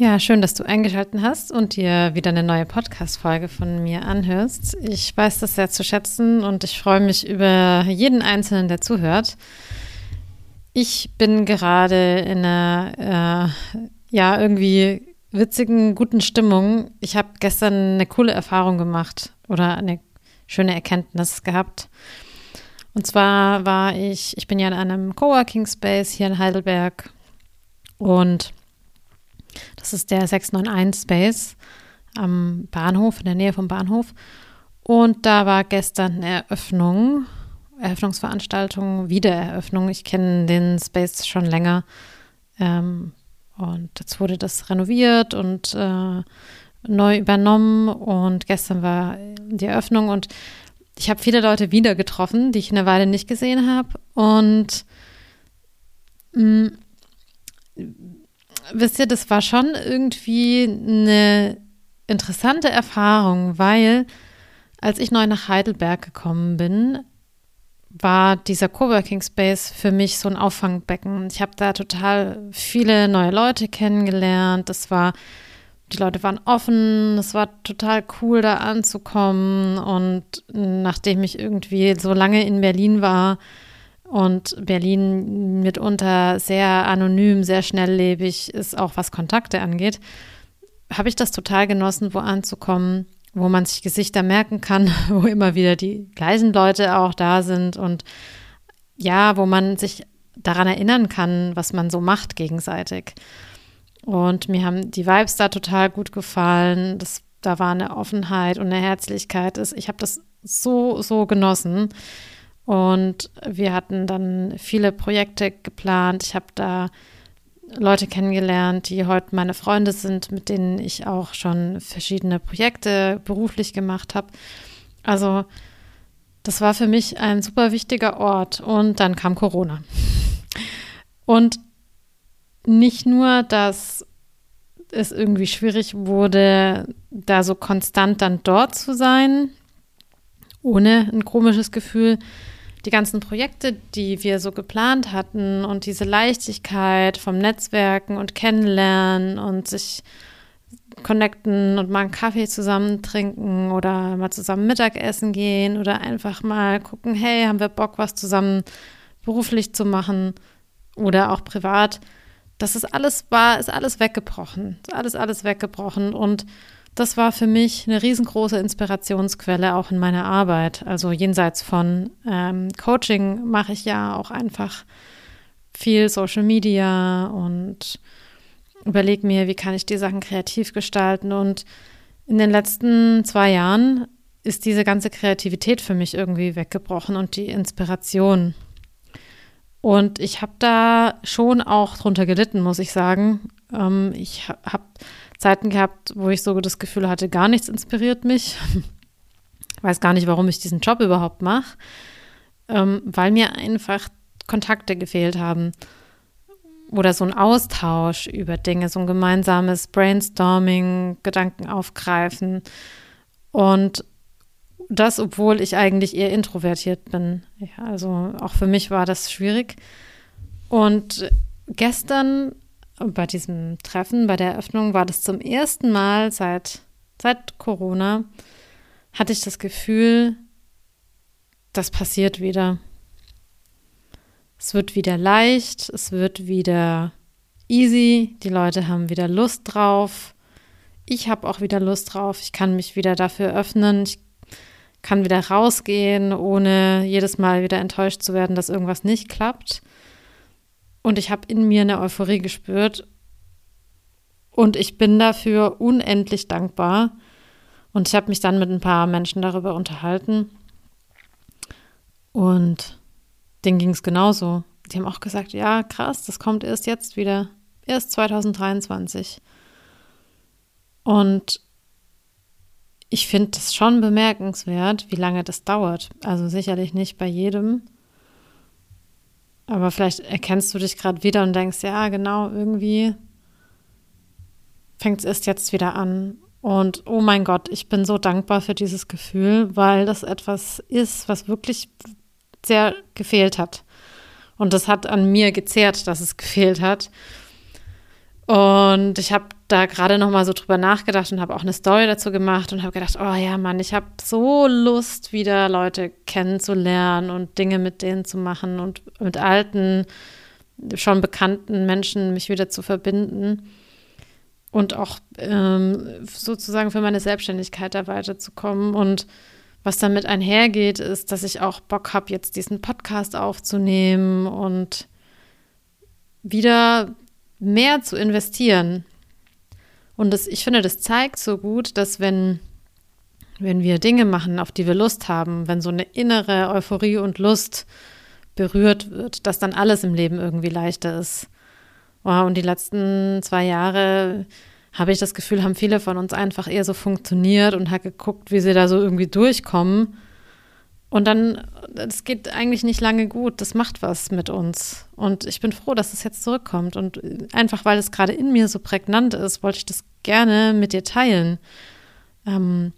Ja, schön, dass du eingeschaltet hast und dir wieder eine neue Podcast-Folge von mir anhörst. Ich weiß das sehr zu schätzen und ich freue mich über jeden Einzelnen, der zuhört. Ich bin gerade in einer, äh, ja, irgendwie witzigen, guten Stimmung. Ich habe gestern eine coole Erfahrung gemacht oder eine schöne Erkenntnis gehabt. Und zwar war ich, ich bin ja in einem Coworking Space hier in Heidelberg und das ist der 691 Space am Bahnhof, in der Nähe vom Bahnhof. Und da war gestern eine Eröffnung, Eröffnungsveranstaltung, Wiedereröffnung. Ich kenne den Space schon länger. Ähm, und jetzt wurde das renoviert und äh, neu übernommen. Und gestern war die Eröffnung und ich habe viele Leute wieder getroffen, die ich eine Weile nicht gesehen habe. Und mh, mm, wisst ihr, das war schon irgendwie eine interessante Erfahrung, weil als ich neu nach Heidelberg gekommen bin, war dieser Coworking Space für mich so ein Auffangbecken. Ich habe da total viele neue Leute kennengelernt. Das war, die Leute waren offen. Es war total cool, da anzukommen. Und nachdem ich irgendwie so lange in Berlin war, und Berlin mitunter sehr anonym, sehr schnelllebig ist, auch was Kontakte angeht, habe ich das total genossen, wo anzukommen, wo man sich Gesichter merken kann, wo immer wieder die gleichen Leute auch da sind und ja, wo man sich daran erinnern kann, was man so macht gegenseitig. Und mir haben die Vibes da total gut gefallen. Das, da war eine Offenheit und eine Herzlichkeit. Ich habe das so, so genossen. Und wir hatten dann viele Projekte geplant. Ich habe da Leute kennengelernt, die heute meine Freunde sind, mit denen ich auch schon verschiedene Projekte beruflich gemacht habe. Also das war für mich ein super wichtiger Ort. Und dann kam Corona. Und nicht nur, dass es irgendwie schwierig wurde, da so konstant dann dort zu sein, ohne ein komisches Gefühl, die ganzen Projekte, die wir so geplant hatten und diese Leichtigkeit vom Netzwerken und Kennenlernen und sich connecten und mal einen Kaffee zusammen trinken oder mal zusammen Mittagessen gehen oder einfach mal gucken, hey, haben wir Bock, was zusammen beruflich zu machen oder auch privat. Das ist alles war, ist alles weggebrochen. Ist alles, alles weggebrochen und das war für mich eine riesengroße Inspirationsquelle auch in meiner Arbeit. Also jenseits von ähm, Coaching mache ich ja auch einfach viel Social Media und überlege mir, wie kann ich die Sachen kreativ gestalten. Und in den letzten zwei Jahren ist diese ganze Kreativität für mich irgendwie weggebrochen und die Inspiration. Und ich habe da schon auch drunter gelitten, muss ich sagen. Ähm, ich habe Zeiten gehabt, wo ich so das Gefühl hatte, gar nichts inspiriert mich. Weiß gar nicht, warum ich diesen Job überhaupt mache, ähm, weil mir einfach Kontakte gefehlt haben oder so ein Austausch über Dinge, so ein gemeinsames Brainstorming, Gedanken aufgreifen und das, obwohl ich eigentlich eher introvertiert bin. Ja, also auch für mich war das schwierig. Und gestern bei diesem Treffen, bei der Eröffnung, war das zum ersten Mal seit, seit Corona, hatte ich das Gefühl, das passiert wieder. Es wird wieder leicht, es wird wieder easy, die Leute haben wieder Lust drauf. Ich habe auch wieder Lust drauf. Ich kann mich wieder dafür öffnen. Ich kann wieder rausgehen, ohne jedes Mal wieder enttäuscht zu werden, dass irgendwas nicht klappt. Und ich habe in mir eine Euphorie gespürt. Und ich bin dafür unendlich dankbar. Und ich habe mich dann mit ein paar Menschen darüber unterhalten. Und denen ging es genauso. Die haben auch gesagt, ja, krass, das kommt erst jetzt wieder. Erst 2023. Und ich finde das schon bemerkenswert, wie lange das dauert. Also sicherlich nicht bei jedem. Aber vielleicht erkennst du dich gerade wieder und denkst, ja, genau, irgendwie fängt es erst jetzt wieder an. Und oh mein Gott, ich bin so dankbar für dieses Gefühl, weil das etwas ist, was wirklich sehr gefehlt hat. Und das hat an mir gezehrt, dass es gefehlt hat. Und ich habe da gerade noch mal so drüber nachgedacht und habe auch eine Story dazu gemacht und habe gedacht, oh ja, Mann, ich habe so Lust, wieder Leute kennenzulernen und Dinge mit denen zu machen und mit alten, schon bekannten Menschen mich wieder zu verbinden und auch ähm, sozusagen für meine Selbstständigkeit da weiterzukommen. Und was damit einhergeht, ist, dass ich auch Bock habe, jetzt diesen Podcast aufzunehmen und wieder mehr zu investieren. Und das, ich finde, das zeigt so gut, dass wenn, wenn wir Dinge machen, auf die wir Lust haben, wenn so eine innere Euphorie und Lust berührt wird, dass dann alles im Leben irgendwie leichter ist. Wow, und die letzten zwei Jahre habe ich das Gefühl, haben viele von uns einfach eher so funktioniert und hat geguckt, wie sie da so irgendwie durchkommen. Und dann, es geht eigentlich nicht lange gut, das macht was mit uns. Und ich bin froh, dass es jetzt zurückkommt. Und einfach, weil es gerade in mir so prägnant ist, wollte ich das gerne mit dir teilen. Ähm,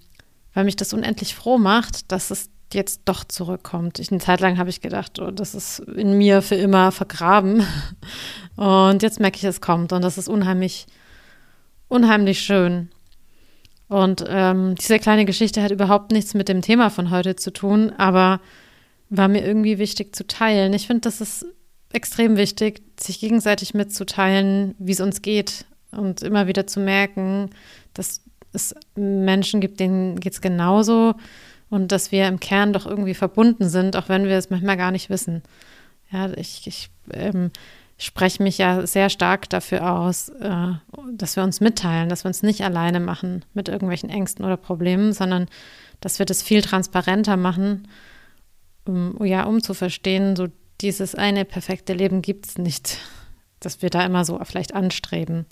weil mich das unendlich froh macht, dass es jetzt doch zurückkommt. Ich, eine Zeit lang habe ich gedacht, oh, das ist in mir für immer vergraben. Und jetzt merke ich, es kommt. Und das ist unheimlich, unheimlich schön. Und ähm, diese kleine Geschichte hat überhaupt nichts mit dem Thema von heute zu tun, aber war mir irgendwie wichtig zu teilen. Ich finde, das ist extrem wichtig, sich gegenseitig mitzuteilen, wie es uns geht und immer wieder zu merken, dass es Menschen gibt, denen geht es genauso und dass wir im Kern doch irgendwie verbunden sind, auch wenn wir es manchmal gar nicht wissen. Ja, ich, ich ähm, spreche mich ja sehr stark dafür aus, äh, dass wir uns mitteilen, dass wir uns nicht alleine machen mit irgendwelchen Ängsten oder Problemen, sondern dass wir das viel transparenter machen, um, ja, um zu verstehen, so dieses eine perfekte Leben gibt es nicht, dass wir da immer so vielleicht anstreben.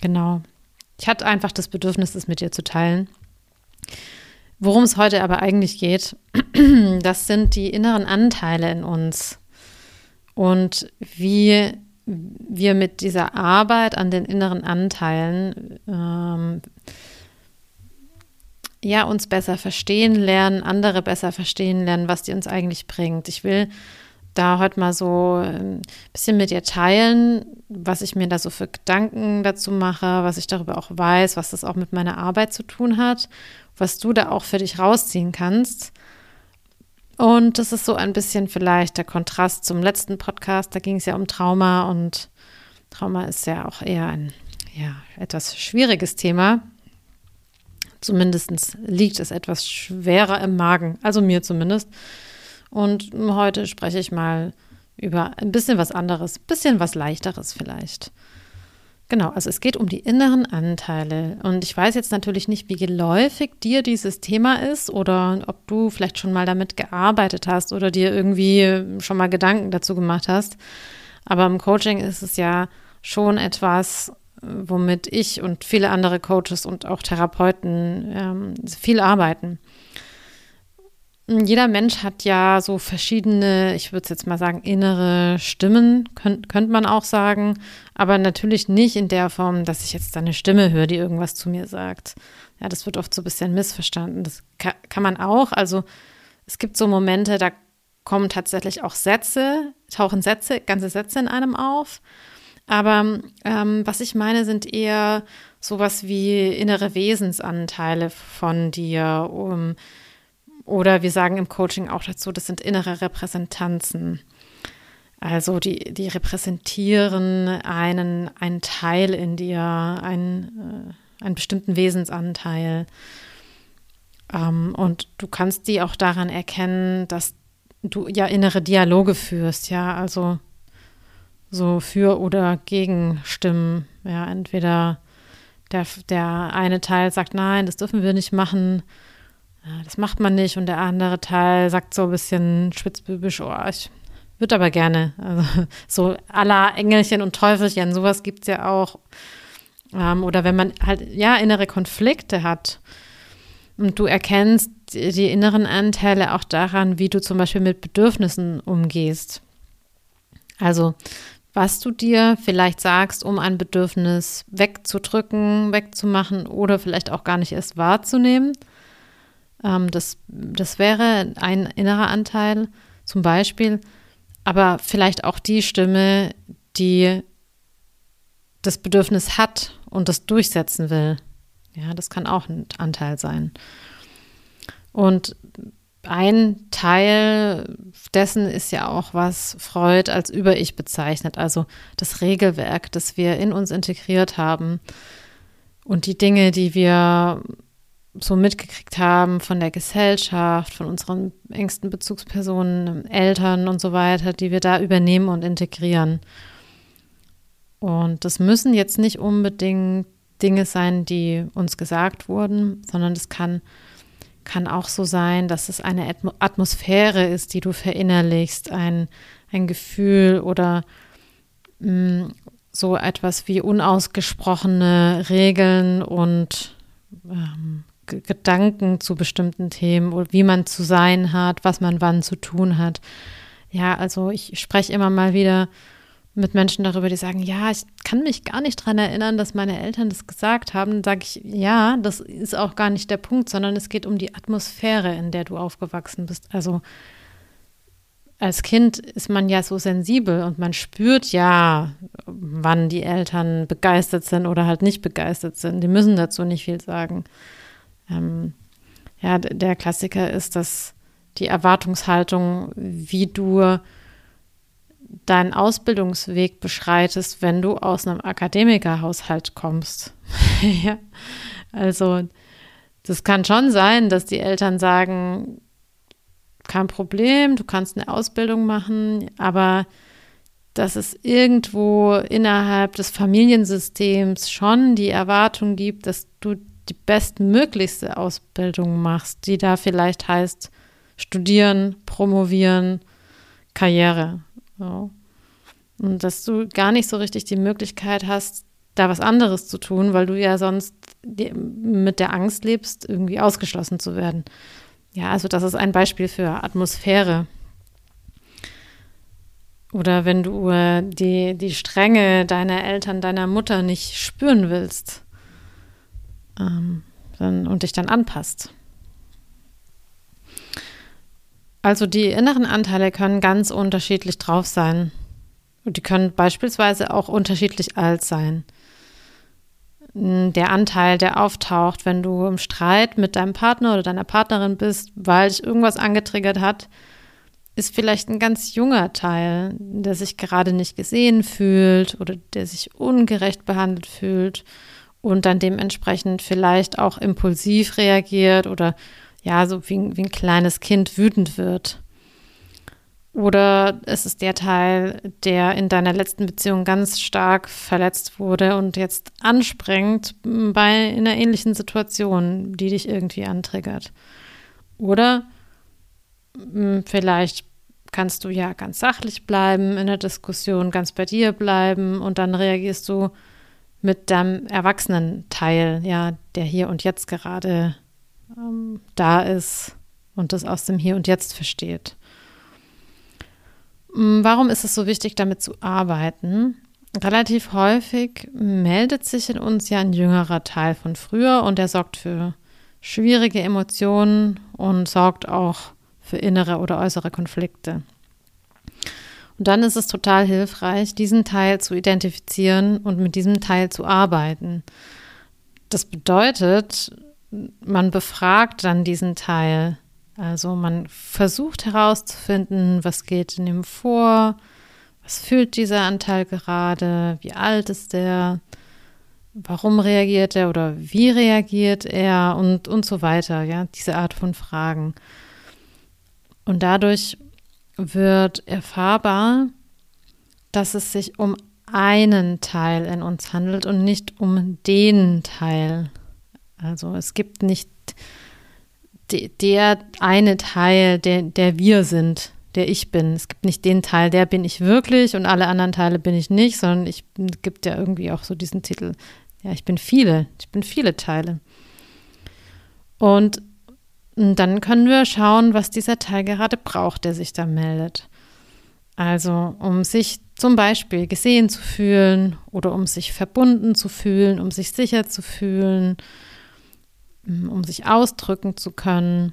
Genau. Ich hatte einfach das Bedürfnis, es mit dir zu teilen. Worum es heute aber eigentlich geht, das sind die inneren Anteile in uns und wie wir mit dieser Arbeit an den inneren Anteilen ähm, ja uns besser verstehen lernen, andere besser verstehen lernen, was die uns eigentlich bringt. Ich will da heute mal so ein bisschen mit dir teilen, was ich mir da so für Gedanken dazu mache, was ich darüber auch weiß, was das auch mit meiner Arbeit zu tun hat was du da auch für dich rausziehen kannst. Und das ist so ein bisschen vielleicht der Kontrast zum letzten Podcast. Da ging es ja um Trauma und Trauma ist ja auch eher ein ja, etwas schwieriges Thema. Zumindest liegt es etwas schwerer im Magen, also mir zumindest. Und heute spreche ich mal über ein bisschen was anderes, ein bisschen was leichteres vielleicht. Genau, also es geht um die inneren Anteile. Und ich weiß jetzt natürlich nicht, wie geläufig dir dieses Thema ist oder ob du vielleicht schon mal damit gearbeitet hast oder dir irgendwie schon mal Gedanken dazu gemacht hast. Aber im Coaching ist es ja schon etwas, womit ich und viele andere Coaches und auch Therapeuten ähm, viel arbeiten. Jeder Mensch hat ja so verschiedene, ich würde es jetzt mal sagen, innere Stimmen, könnt, könnte man auch sagen, aber natürlich nicht in der Form, dass ich jetzt eine Stimme höre, die irgendwas zu mir sagt. Ja, das wird oft so ein bisschen missverstanden. Das kann, kann man auch. Also es gibt so Momente, da kommen tatsächlich auch Sätze, tauchen Sätze, ganze Sätze in einem auf. Aber ähm, was ich meine, sind eher sowas wie innere Wesensanteile von dir, um oder wir sagen im Coaching auch dazu, das sind innere Repräsentanzen. Also die, die repräsentieren einen, einen Teil in dir, einen, äh, einen bestimmten Wesensanteil. Ähm, und du kannst die auch daran erkennen, dass du ja innere Dialoge führst, ja, also so für oder gegen Stimmen. Ja, entweder der, der eine Teil sagt, nein, das dürfen wir nicht machen das macht man nicht. Und der andere Teil sagt so ein bisschen spitzbübisch, oh, ich würde aber gerne. Also so aller Engelchen und Teufelchen, sowas gibt es ja auch. Ähm, oder wenn man halt, ja, innere Konflikte hat. Und du erkennst die, die inneren Anteile auch daran, wie du zum Beispiel mit Bedürfnissen umgehst. Also, was du dir vielleicht sagst, um ein Bedürfnis wegzudrücken, wegzumachen oder vielleicht auch gar nicht erst wahrzunehmen. Ähm, das, das wäre ein innerer Anteil zum Beispiel, aber vielleicht auch die Stimme, die das Bedürfnis hat und das durchsetzen will. Ja, das kann auch ein Anteil sein. Und ein Teil dessen ist ja auch, was Freud als Über-Ich bezeichnet, also das Regelwerk, das wir in uns integriert haben und die Dinge, die wir so mitgekriegt haben von der Gesellschaft, von unseren engsten Bezugspersonen, Eltern und so weiter, die wir da übernehmen und integrieren. Und das müssen jetzt nicht unbedingt Dinge sein, die uns gesagt wurden, sondern es kann, kann auch so sein, dass es eine Atmosphäre ist, die du verinnerlichst, ein, ein Gefühl oder mh, mm, so etwas wie unausgesprochene Regeln und ähm, Gedanken zu bestimmten Themen oder wie man zu sein hat, was man wann zu tun hat. Ja, also ich spreche immer mal wieder mit Menschen darüber, die sagen, ja, ich kann mich gar nicht daran erinnern, dass meine Eltern das gesagt haben. Dann sage ich, ja, das ist auch gar nicht der Punkt, sondern es geht um die Atmosphäre, in der du aufgewachsen bist. Also als Kind ist man ja so sensibel und man spürt ja, wann die Eltern begeistert sind oder halt nicht begeistert sind. Die müssen dazu nicht viel sagen. Ähm, ja, der Klassiker ist, dass die Erwartungshaltung, wie du deinen Ausbildungsweg beschreitest, wenn du aus einem Akademikerhaushalt kommst. ja, also das kann schon sein, dass die Eltern sagen, kein Problem, du kannst eine Ausbildung machen, aber dass es irgendwo innerhalb des Familiensystems schon die Erwartung gibt, dass du die bestmöglichste Ausbildung machst, die da vielleicht heißt studieren, promovieren, Karriere. So. Und dass du gar nicht so richtig die Möglichkeit hast, da was anderes zu tun, weil du ja sonst mit der Angst lebst, irgendwie ausgeschlossen zu werden. Ja, also das ist ein Beispiel für Atmosphäre. Oder wenn du äh, die, die Strenge deiner Eltern, deiner Mutter nicht spüren willst, ähm, dann, und dich dann anpasst. Also die inneren Anteile können ganz unterschiedlich drauf sein. Und die können beispielsweise auch unterschiedlich alt sein. Der Anteil, der auftaucht, wenn du im Streit mit deinem Partner oder deiner Partnerin bist, weil dich irgendwas angetriggert hat, ist vielleicht ein ganz junger Teil, der sich gerade nicht gesehen fühlt oder der sich ungerecht behandelt fühlt und dann dementsprechend vielleicht auch impulsiv reagiert oder ja, so wie, wie ein kleines Kind wütend wird. Oder es ist der Teil, der in deiner letzten Beziehung ganz stark verletzt wurde und jetzt anspringt bei einer ähnlichen Situation, die dich irgendwie antriggert. Oder hm, vielleicht kannst du ja ganz sachlich bleiben in der Diskussion, ganz bei dir bleiben und dann reagierst du mit deinem Erwachsenenteil, ja, der hier und jetzt gerade ähm, da ist und das aus dem Hier und Jetzt versteht. Mm, warum ist es so wichtig, damit zu arbeiten? Relativ häufig meldet sich in uns ja ein jüngerer Teil von früher und der sorgt für schwierige Emotionen und sorgt auch für innere oder äußere Konflikte. Und dann ist es total hilfreich, diesen Teil zu identifizieren und mit diesem Teil zu arbeiten. Das bedeutet, man befragt dann diesen Teil. Also man versucht herauszufinden, was geht in ihm vor, was fühlt dieser Anteil gerade, wie alt ist er, warum reagiert er oder wie reagiert er und, und so weiter, ja, diese Art von Fragen. Und dadurch wird erfahrbar, dass es sich um einen Teil in uns handelt und nicht um den Teil. Also es gibt nicht der eine Teil, der, der wir sind, der ich bin. Es gibt nicht den Teil, der bin ich wirklich und alle anderen Teile bin ich nicht, sondern ich gibt ja irgendwie auch so diesen Titel. Ja, ich bin viele, ich bin viele Teile. Und dann können wir schauen, was dieser Teil gerade braucht, der sich da meldet. Also, um sich zum Beispiel gesehen zu fühlen oder um sich verbunden zu fühlen, um sich sicher zu fühlen, um sich ausdrücken zu können.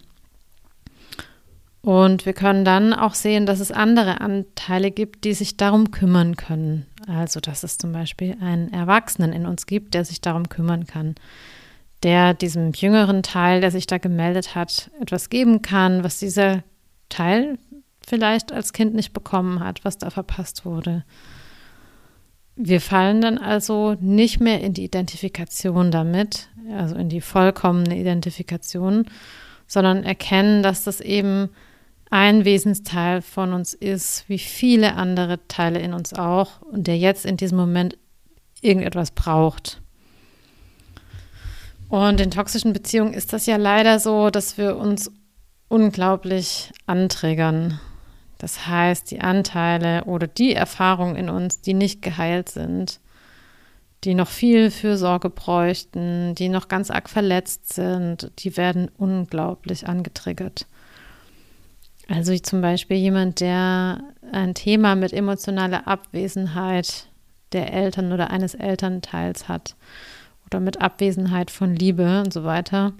Und wir können dann auch sehen, dass es andere Anteile gibt, die sich darum kümmern können. Also, dass es zum Beispiel einen Erwachsenen in uns gibt, der sich darum kümmern kann, der diesem jüngeren Teil, der sich da gemeldet hat, etwas geben kann, was dieser Teil vielleicht als Kind nicht bekommen hat, was da verpasst wurde. Wir fallen dann also nicht mehr in die Identifikation damit, also in die vollkommene Identifikation, sondern erkennen, dass das eben ein Wesensteil von uns ist, wie viele andere Teile in uns auch, und der jetzt in diesem Moment irgendetwas braucht. Und in toxischen Beziehungen ist das ja leider so, dass wir uns unglaublich anträgern. Das heißt, die Anteile oder die Erfahrungen in uns, die nicht geheilt sind, die noch viel Fürsorge bräuchten, die noch ganz arg verletzt sind, die werden unglaublich angetriggert. Also zum Beispiel jemand, der ein Thema mit emotionaler Abwesenheit der Eltern oder eines Elternteils hat oder mit Abwesenheit von Liebe und so weiter,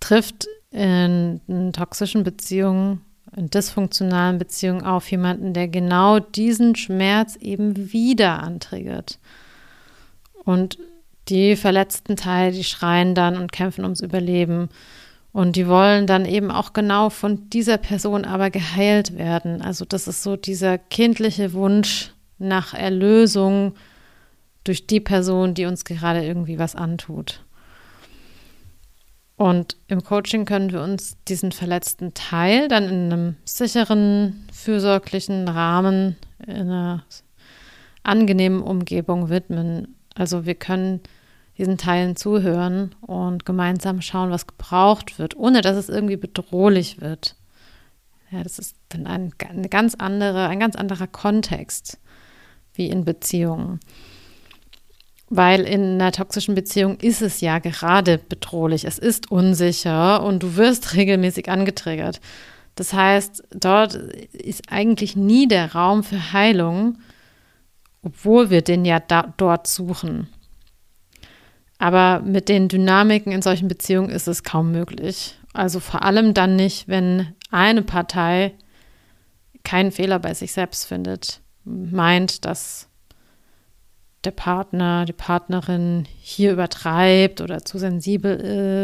trifft in, in toxischen Beziehungen, in dysfunktionalen Beziehungen auf jemanden, der genau diesen Schmerz eben wieder antriggert. Und die verletzten Teile, die schreien dann und kämpfen ums Überleben und die wollen dann eben auch genau von dieser Person aber geheilt werden. Also das ist so dieser kindliche Wunsch nach Erlösung durch die Person, die uns gerade irgendwie was antut. Und im Coaching können wir uns diesen verletzten Teil dann in einem sicheren, fürsorglichen Rahmen, in einer angenehmen Umgebung widmen. Also wir können diesen Teilen zuhören und gemeinsam schauen, was gebraucht wird, ohne dass es irgendwie bedrohlich wird. Ja, das ist dann ein, eine ganz andere, ein ganz anderer Kontext wie in Beziehungen. Weil in einer toxischen Beziehung ist es ja gerade bedrohlich, es ist unsicher und du wirst regelmäßig angetriggert. Das heißt, dort ist eigentlich nie der Raum für Heilung, obwohl wir den ja da, dort suchen. Aber mit den Dynamiken in solchen Beziehungen ist es kaum möglich. Also vor allem dann nicht, wenn eine Partei keinen Fehler bei sich selbst findet, meint, dass der Partner, die Partnerin hier übertreibt oder zu sensibel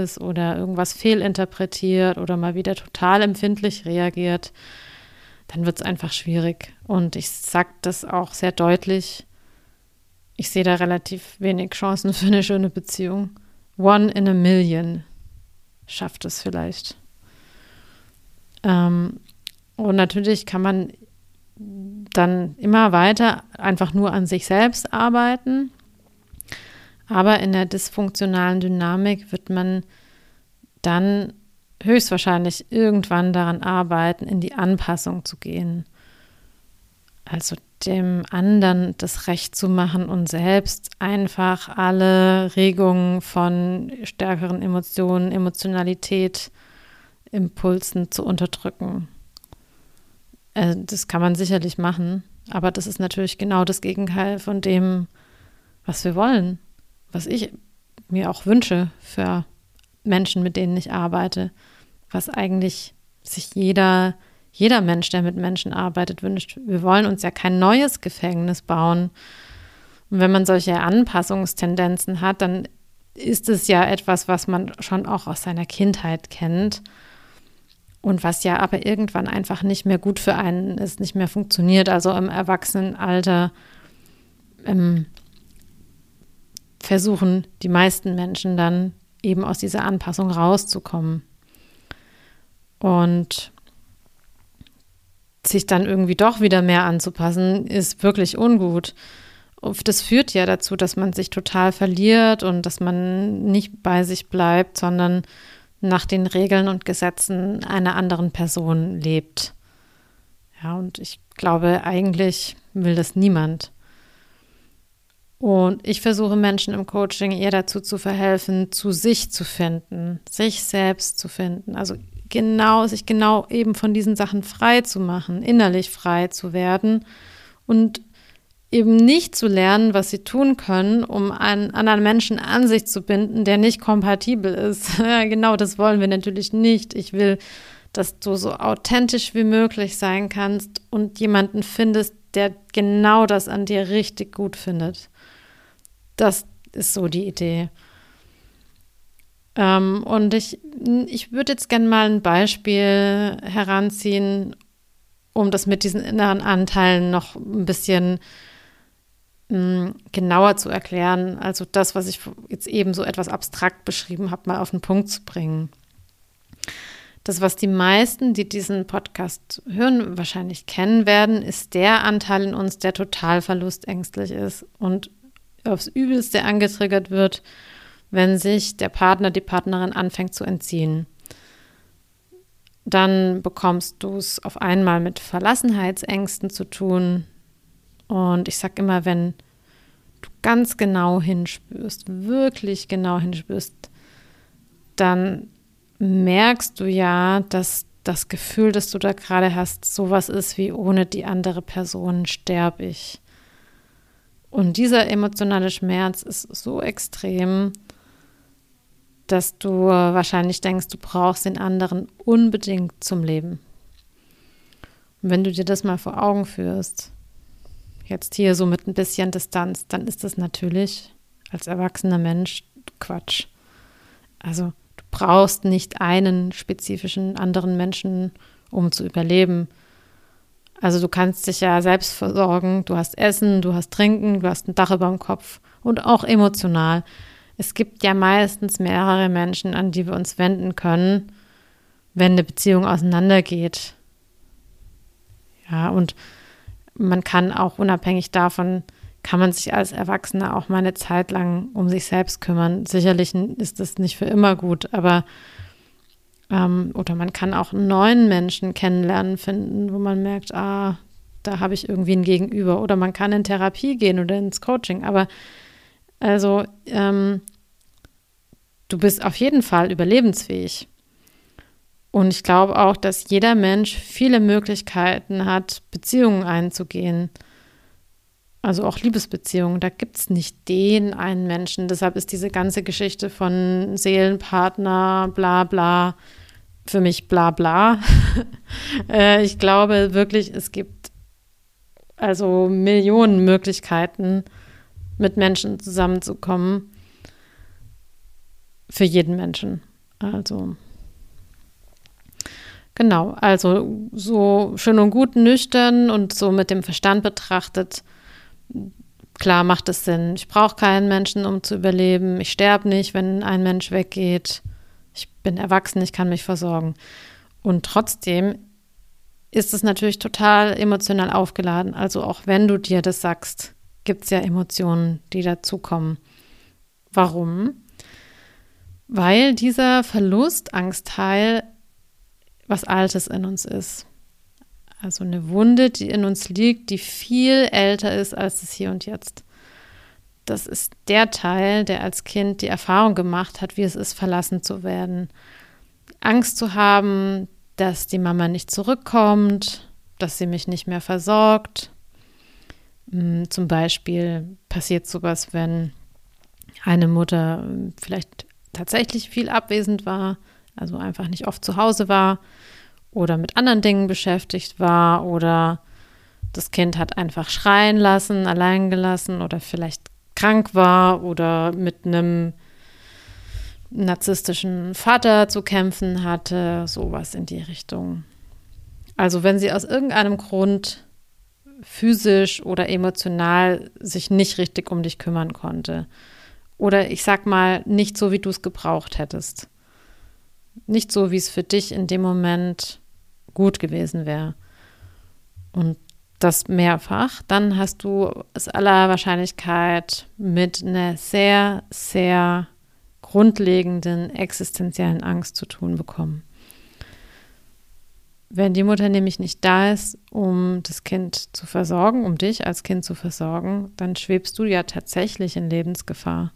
ist oder irgendwas fehlinterpretiert oder mal wieder total empfindlich reagiert, dann wird es einfach schwierig. Und ich sage das auch sehr deutlich ich sehe da relativ wenig Chancen für eine schöne Beziehung. One in a million schafft es vielleicht. Ähm, und natürlich kann man dann immer weiter einfach nur an sich selbst arbeiten. Aber in der dysfunktionalen Dynamik wird man dann höchstwahrscheinlich irgendwann daran arbeiten, in die Anpassung zu gehen. Also dem anderen das Recht zu machen und selbst einfach alle Regungen von stärkeren Emotionen, Emotionalität, Impulsen zu unterdrücken. Äh, das kann man sicherlich machen, aber das ist natürlich genau das Gegenteil von dem, was wir wollen, was ich mir auch wünsche für Menschen, mit denen ich arbeite, was eigentlich sich jeder jeder Mensch, der mit Menschen arbeitet, wünscht. Wir wollen uns ja kein neues Gefängnis bauen. Und wenn man solche Anpassungstendenzen hat, dann ist es ja etwas, was man schon auch aus seiner Kindheit kennt und was ja aber irgendwann einfach nicht mehr gut für einen ist, nicht mehr funktioniert. Also im Erwachsenenalter ähm, versuchen die meisten Menschen dann eben aus dieser Anpassung rauszukommen. Und sich dann irgendwie doch wieder mehr anzupassen, ist wirklich ungut. Das führt ja dazu, dass man sich total verliert und dass man nicht bei sich bleibt, sondern nach den Regeln und Gesetzen einer anderen Person lebt. Ja, und ich glaube, eigentlich will das niemand. Und ich versuche Menschen im Coaching eher dazu zu verhelfen, zu sich zu finden, sich selbst zu finden. Also genau, sich genau eben von diesen Sachen frei zu machen, innerlich frei zu werden und eben nicht zu lernen, was sie tun können, um einen anderen Menschen an sich zu binden, der nicht kompatibel ist. Genau, das wollen wir natürlich nicht. Ich will, dass du so authentisch wie möglich sein kannst und jemanden findest, der genau das an dir richtig gut findet. Das ist so die Idee. Ähm, und ich, ich würde jetzt gerne mal ein Beispiel heranziehen, um das mit diesen inneren Anteilen noch ein bisschen mh, genauer zu erklären. Also das, was ich jetzt eben so etwas abstrakt beschrieben habe, mal auf den Punkt zu bringen. Das, was die meisten, die diesen Podcast hören, wahrscheinlich kennen werden, ist der Anteil in uns, der total verlustängstlich ist und aufs Übelste angetriggert wird, wenn sich der Partner, die Partnerin anfängt zu entziehen. Dann bekommst du es auf einmal mit Verlassenheitsängsten zu tun. Und ich sage immer, wenn du ganz genau hinspürst, wirklich genau hinspürst, dann merkst du ja, dass das Gefühl, das du da gerade hast, sowas ist wie ohne die andere Person sterbe ich. Und dieser emotionale Schmerz ist so extrem, dass du wahrscheinlich denkst, du brauchst den anderen unbedingt zum Leben. Und wenn du dir das mal vor Augen führst, jetzt hier so mit ein bisschen Distanz, dann ist das natürlich als erwachsener Mensch Quatsch. Also brauchst nicht einen spezifischen anderen Menschen, um zu überleben. Also du kannst dich ja selbst versorgen, du hast Essen, du hast Trinken, du hast ein Dach über dem Kopf und auch emotional. Es gibt ja meistens mehrere Menschen, an die wir uns wenden können, wenn eine Beziehung auseinandergeht. Ja, und man kann auch unabhängig davon kann man sich als Erwachsener auch mal eine Zeit lang um sich selbst kümmern. Sicherlich ist das nicht für immer gut, aber ähm, oder man kann auch einen neuen Menschen kennenlernen finden, wo man merkt, ah, da habe ich irgendwie ein Gegenüber. Oder man kann in Therapie gehen oder ins Coaching. Aber also ähm, du bist auf jeden Fall überlebensfähig. Und ich glaube auch, dass jeder Mensch viele Möglichkeiten hat, Beziehungen einzugehen. Also auch Liebesbeziehungen, da gibt es nicht den einen Menschen. Deshalb ist diese ganze Geschichte von Seelenpartner, bla bla, für mich bla bla. äh, ich glaube wirklich, es gibt also Millionen Möglichkeiten, mit Menschen zusammenzukommen. Für jeden Menschen. Also. Genau, also so schön und gut nüchtern und so mit dem Verstand betrachtet klar macht es Sinn. Ich brauche keinen Menschen, um zu überleben. Ich sterbe nicht, wenn ein Mensch weggeht. Ich bin erwachsen, ich kann mich versorgen. Und trotzdem ist es natürlich total emotional aufgeladen. Also auch wenn du dir das sagst, gibt es ja Emotionen, die dazukommen. Warum? Weil dieser Verlustangstheil was Altes in uns ist. Also eine Wunde, die in uns liegt, die viel älter ist als das Hier und Jetzt. Das ist der Teil, der als Kind die Erfahrung gemacht hat, wie es ist, verlassen zu werden. Angst zu haben, dass die Mama nicht zurückkommt, dass sie mich nicht mehr versorgt. Hm, zum Beispiel passiert sowas, wenn eine Mutter vielleicht tatsächlich viel abwesend war, also einfach nicht oft zu Hause war oder mit anderen Dingen beschäftigt war oder das Kind hat einfach schreien lassen, allein gelassen oder vielleicht krank war oder mit einem narzisstischen Vater zu kämpfen hatte, sowas in die Richtung. Also wenn sie aus irgendeinem Grund physisch oder emotional sich nicht richtig um dich kümmern konnte. Oder ich sag mal, nicht so, wie du es gebraucht hättest. Nicht so, wie es für dich in dem Moment gut gewesen wäre. Und das mehrfach, dann hast du es aller Wahrscheinlichkeit mit einer sehr, sehr grundlegenden existenziellen Angst zu tun bekommen. Wenn die Mutter nämlich nicht da ist, um das Kind zu versorgen, um dich als Kind zu versorgen, dann schwebst du ja tatsächlich in Lebensgefahr.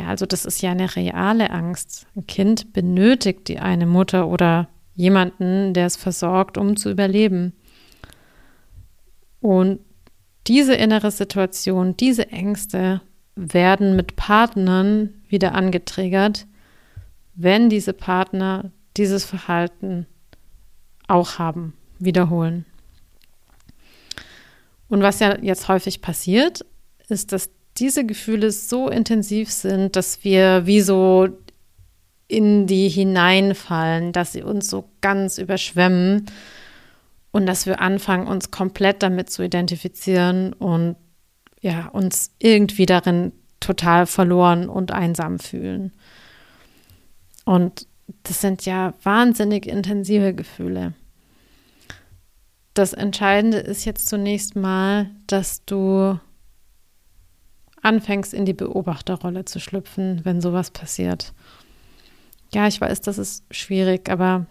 Ja, also das ist ja eine reale Angst. Ein Kind benötigt die eine Mutter oder jemanden, der es versorgt, um zu überleben. Und diese innere Situation, diese Ängste werden mit Partnern wieder angetriggert, wenn diese Partner dieses Verhalten auch haben, wiederholen. Und was ja jetzt häufig passiert, ist, dass diese Gefühle so intensiv sind, dass wir wie so in die hineinfallen, dass sie uns so ganz überschwemmen und dass wir anfangen, uns komplett damit zu identifizieren und ja, uns irgendwie darin total verloren und einsam fühlen. Und das sind ja wahnsinnig intensive Gefühle. Das Entscheidende ist jetzt zunächst mal, dass du anfängst, in die Beobachterrolle zu schlüpfen, wenn sowas passiert. Ja, ich weiß, das ist schwierig, aber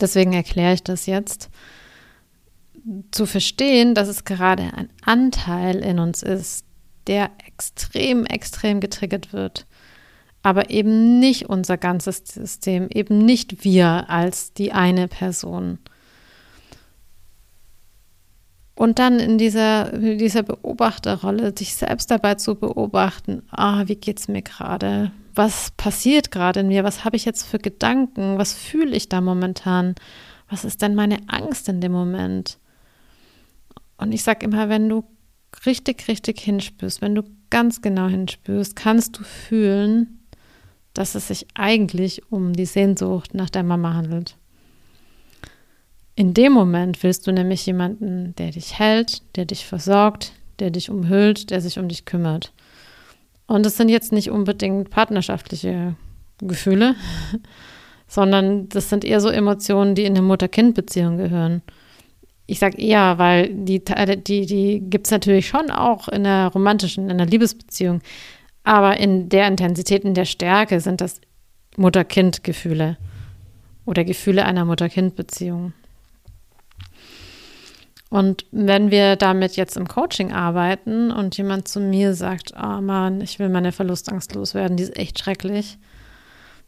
deswegen erkläre ich das jetzt. Zu verstehen, dass es gerade ein Anteil in uns ist, der extrem, extrem getriggert wird. Aber eben nicht unser ganzes System, eben nicht wir als die eine Person. Und dann in dieser, dieser Beobachterrolle, sich selbst dabei zu beobachten, ah, wie es mir gerade? Was passiert gerade in mir? Was habe ich jetzt für Gedanken? Was fühle ich da momentan? Was ist denn meine Angst in dem Moment? Und ich sage immer, wenn du richtig, richtig hinspürst, wenn du ganz genau hinspürst, kannst du fühlen, dass es sich eigentlich um die Sehnsucht nach der Mama handelt. In dem Moment willst du nämlich jemanden, der dich hält, der dich versorgt, der dich umhüllt, der sich um dich kümmert. Und es sind jetzt nicht unbedingt partnerschaftliche Gefühle, sondern das sind eher so Emotionen, die in eine Mutter-Kind-Beziehung gehören. Ich sage eher, weil die, die, die gibt es natürlich schon auch in einer romantischen, in einer Liebesbeziehung. Aber in der Intensität, in der Stärke sind das Mutter-Kind-Gefühle oder Gefühle einer Mutter-Kind-Beziehung. Und wenn wir damit jetzt im Coaching arbeiten und jemand zu mir sagt, oh Mann, ich will meine Verlustangst loswerden, die ist echt schrecklich,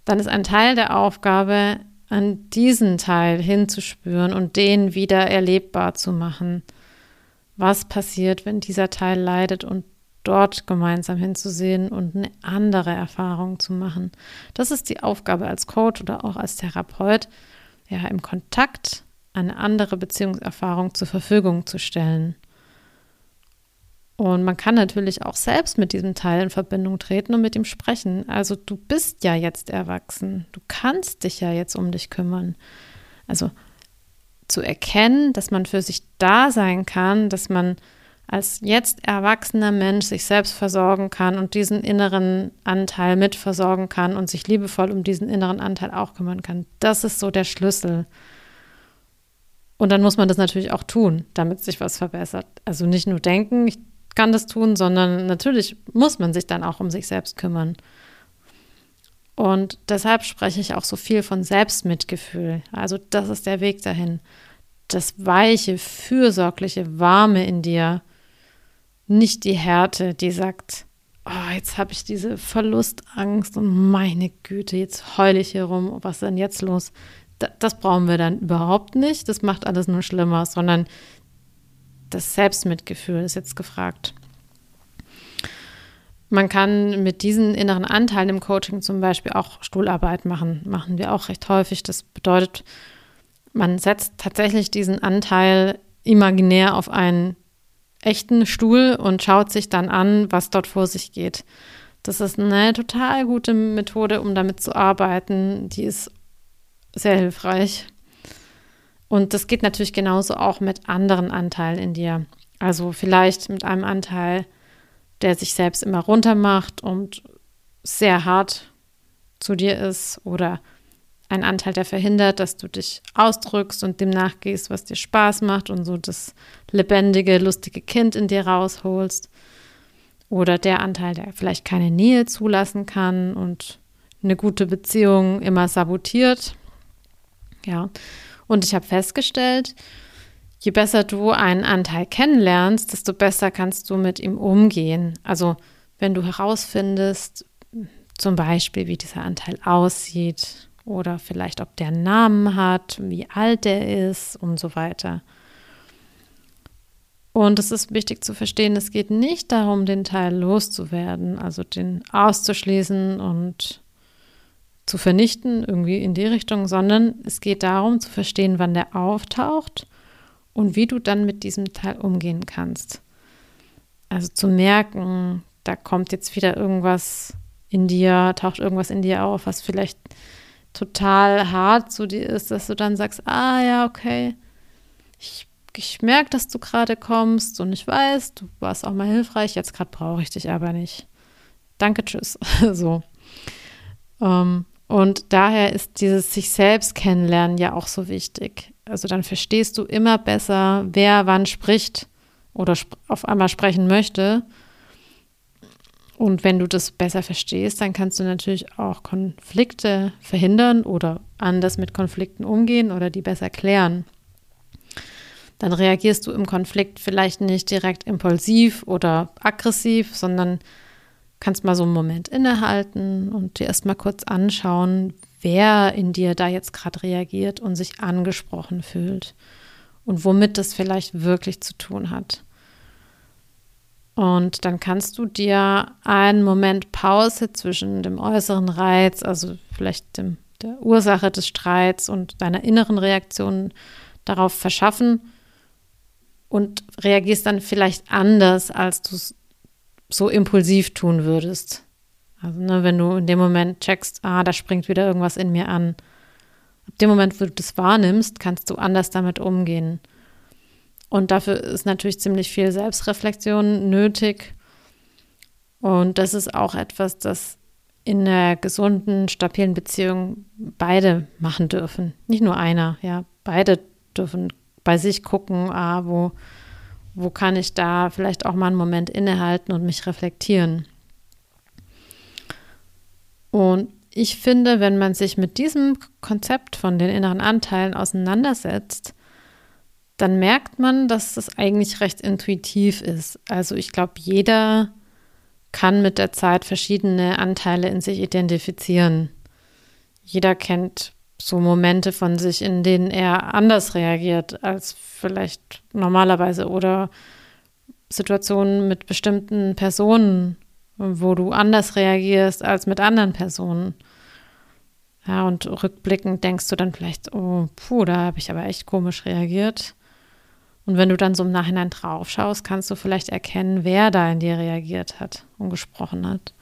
dann ist ein Teil der Aufgabe, an diesen Teil hinzuspüren und den wieder erlebbar zu machen. Was passiert, wenn dieser Teil leidet und dort gemeinsam hinzusehen und eine andere Erfahrung zu machen. Das ist die Aufgabe als Coach oder auch als Therapeut, ja, im Kontakt eine andere Beziehungserfahrung zur Verfügung zu stellen. Und man kann natürlich auch selbst mit diesem Teil in Verbindung treten und mit ihm sprechen. Also du bist ja jetzt erwachsen. Du kannst dich ja jetzt um dich kümmern. Also zu erkennen, dass man für sich da sein kann, dass man als jetzt erwachsener Mensch sich selbst versorgen kann und diesen inneren Anteil mit versorgen kann und sich liebevoll um diesen inneren Anteil auch kümmern kann. Das ist so der Schlüssel. Und dann muss man das natürlich auch tun, damit sich was verbessert. Also nicht nur denken, ich kann das tun, sondern natürlich muss man sich dann auch um sich selbst kümmern. Und deshalb spreche ich auch so viel von Selbstmitgefühl. Also das ist der Weg dahin. Das weiche, fürsorgliche, warme in dir. Nicht die Härte, die sagt, oh, jetzt habe ich diese Verlustangst und meine Güte, jetzt heule ich hier rum, was ist denn jetzt los? Das brauchen wir dann überhaupt nicht. Das macht alles nur schlimmer, sondern das Selbstmitgefühl ist jetzt gefragt. Man kann mit diesen inneren Anteilen im Coaching zum Beispiel auch Stuhlarbeit machen. Machen wir auch recht häufig. Das bedeutet, man setzt tatsächlich diesen Anteil imaginär auf einen echten Stuhl und schaut sich dann an, was dort vor sich geht. Das ist eine total gute Methode, um damit zu arbeiten. Die ist sehr hilfreich. Und das geht natürlich genauso auch mit anderen Anteilen in dir. Also vielleicht mit einem Anteil, der sich selbst immer runter macht und sehr hart zu dir ist oder ein Anteil, der verhindert, dass du dich ausdrückst und dem nachgehst, was dir Spaß macht und so das lebendige, lustige Kind in dir rausholst. Oder der Anteil, der vielleicht keine Nähe zulassen kann und eine gute Beziehung immer sabotiert. Ja. Und ich habe festgestellt, je besser du einen Anteil kennenlernst, desto besser kannst du mit ihm umgehen. Also wenn du herausfindest, zum Beispiel, wie dieser Anteil aussieht oder vielleicht, ob der einen Namen hat, wie alt er ist und so weiter. Und es ist wichtig zu verstehen, es geht nicht darum, den Teil loszuwerden, also den auszuschließen und zu vernichten, irgendwie in die Richtung, sondern es geht darum zu verstehen, wann der auftaucht und wie du dann mit diesem Teil umgehen kannst. Also zu merken, da kommt jetzt wieder irgendwas in dir, taucht irgendwas in dir auf, was vielleicht total hart zu dir ist, dass du dann sagst, ah ja, okay, ich, ich merke, dass du gerade kommst und ich weiß, du warst auch mal hilfreich, jetzt gerade brauche ich dich aber nicht. Danke, tschüss. so. Ähm, und daher ist dieses sich selbst kennenlernen ja auch so wichtig. Also dann verstehst du immer besser, wer wann spricht oder sp auf einmal sprechen möchte. Und wenn du das besser verstehst, dann kannst du natürlich auch Konflikte verhindern oder anders mit Konflikten umgehen oder die besser klären. Dann reagierst du im Konflikt vielleicht nicht direkt impulsiv oder aggressiv, sondern kannst mal so einen Moment innehalten und dir erstmal kurz anschauen, wer in dir da jetzt gerade reagiert und sich angesprochen fühlt und womit das vielleicht wirklich zu tun hat. Und dann kannst du dir einen Moment Pause zwischen dem äußeren Reiz, also vielleicht dem, der Ursache des Streits und deiner inneren Reaktion darauf verschaffen und reagierst dann vielleicht anders, als du es so impulsiv tun würdest. Also, ne, wenn du in dem Moment checkst, ah, da springt wieder irgendwas in mir an. Ab dem Moment, wo du das wahrnimmst, kannst du anders damit umgehen. Und dafür ist natürlich ziemlich viel Selbstreflexion nötig. Und das ist auch etwas, das in einer gesunden, stabilen Beziehung beide machen dürfen. Nicht nur einer, ja. Beide dürfen bei sich gucken, ah, wo, wo kann ich da vielleicht auch mal einen Moment innehalten und mich reflektieren. Und ich finde, wenn man sich mit diesem Konzept von den inneren Anteilen auseinandersetzt, dann merkt man, dass das eigentlich recht intuitiv ist. Also ich glaube, jeder kann mit der Zeit verschiedene Anteile in sich identifizieren. Jeder kennt so Momente von sich, in denen er anders reagiert als vielleicht normalerweise oder Situationen mit bestimmten Personen, wo du anders reagierst als mit anderen Personen. Ja, und rückblickend denkst du dann vielleicht, oh, puh, da habe ich aber echt komisch reagiert. Und wenn du dann so im Nachhinein drauf schaust, kannst du vielleicht erkennen, wer da in dir reagiert hat und gesprochen hat.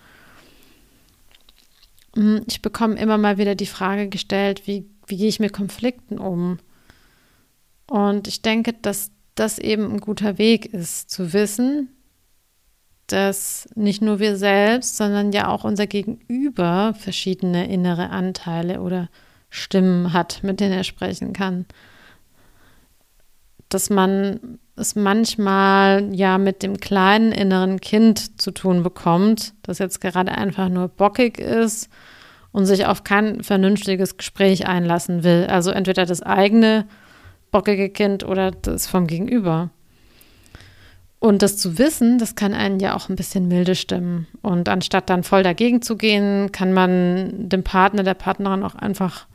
Hm, ich bekomme immer mal wieder die Frage gestellt, wie, wie gehe ich mit Konflikten um? Und ich denke, dass das eben ein guter Weg ist, zu wissen, dass nicht nur wir selbst, sondern ja auch unser Gegenüber verschiedene innere Anteile oder Stimmen hat, mit denen er sprechen kann. Dass man es manchmal ja mit dem kleinen inneren Kind zu tun bekommt, das jetzt gerade einfach nur bockig ist und sich auf kein vernünftiges Gespräch einlassen will. Also entweder das eigene bockige Kind oder das vom Gegenüber. Und das zu wissen, das kann einen ja auch ein bisschen milde stimmen. Und anstatt dann voll dagegen zu gehen, kann man dem Partner, der Partnerin auch einfach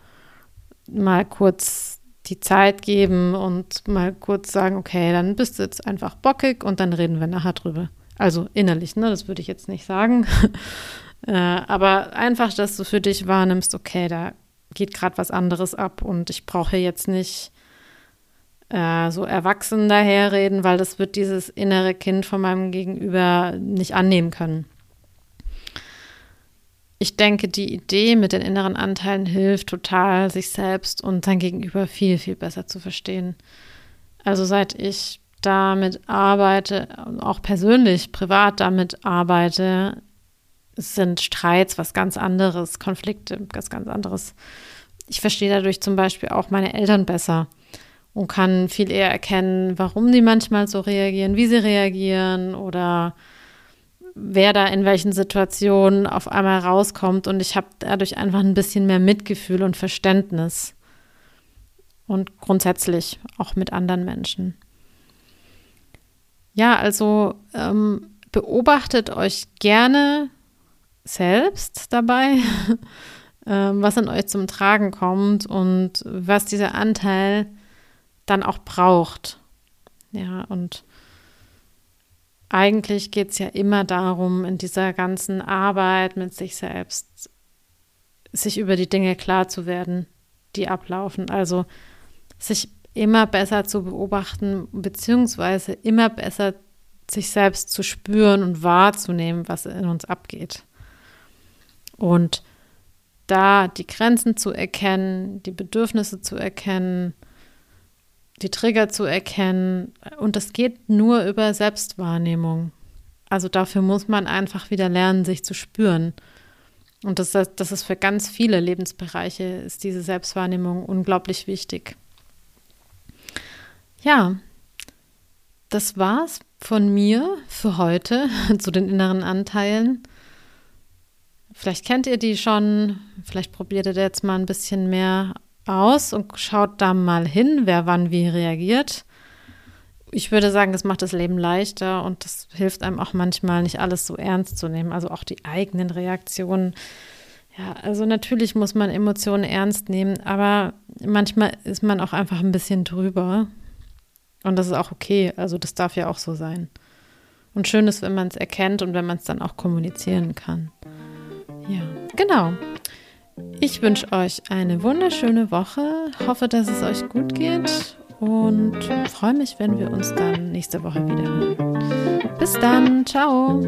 mal kurz die Zeit geben und mal kurz sagen, okay, dann bist du jetzt einfach bockig und dann reden wir nachher drüber. Also innerlich, ne? Das würde ich jetzt nicht sagen. äh, aber einfach, dass du für dich wahrnimmst, okay, da geht gerade was anderes ab und ich brauche jetzt nicht äh, so erwachsen daherreden, weil das wird dieses innere Kind von meinem Gegenüber nicht annehmen können. Ich denke, die Idee mit den inneren Anteilen hilft total, sich selbst und sein Gegenüber viel, viel besser zu verstehen. Also seit ich damit arbeite, auch persönlich, privat damit arbeite, sind Streits was ganz anderes, Konflikte was ganz anderes. Ich verstehe dadurch zum Beispiel auch meine Eltern besser und kann viel eher erkennen, warum die manchmal so reagieren, wie sie reagieren oder wer da in welchen Situationen auf einmal rauskommt. Und ich habe dadurch einfach ein bisschen mehr Mitgefühl und Verständnis. Und grundsätzlich auch mit anderen Menschen. Ja, also ähm, beobachtet euch gerne selbst dabei, ähm, was in euch zum Tragen kommt und was dieser Anteil dann auch braucht. Ja, und eigentlich geht es ja immer darum, in dieser ganzen Arbeit mit sich selbst sich über die Dinge klar zu werden, die ablaufen. Also sich immer besser zu beobachten, beziehungsweise immer besser sich selbst zu spüren und wahrzunehmen, was in uns abgeht. Und da die Grenzen zu erkennen, die Bedürfnisse zu erkennen, die Trigger zu erkennen. Und das geht nur über Selbstwahrnehmung. Also dafür muss man einfach wieder lernen, sich zu spüren. Und das, das ist für ganz viele Lebensbereiche, ist diese Selbstwahrnehmung unglaublich wichtig. Ja, das war's von mir für heute zu den inneren Anteilen. Vielleicht kennt ihr die schon, vielleicht probiert ihr jetzt mal ein bisschen mehr aus und schaut da mal hin, wer wann wie reagiert. Ich würde sagen, das macht das Leben leichter und das hilft einem auch manchmal nicht alles so ernst zu nehmen, also auch die eigenen Reaktionen. Ja, also natürlich muss man Emotionen ernst nehmen, aber manchmal ist man auch einfach ein bisschen drüber. Und das ist auch okay, also das darf ja auch so sein. Und schön ist, wenn man es erkennt und wenn man es dann auch kommunizieren kann. Ja, genau. Ich wünsche euch eine wunderschöne Woche, hoffe, dass es euch gut geht und freue mich, wenn wir uns dann nächste Woche wieder hören. Bis dann, ciao.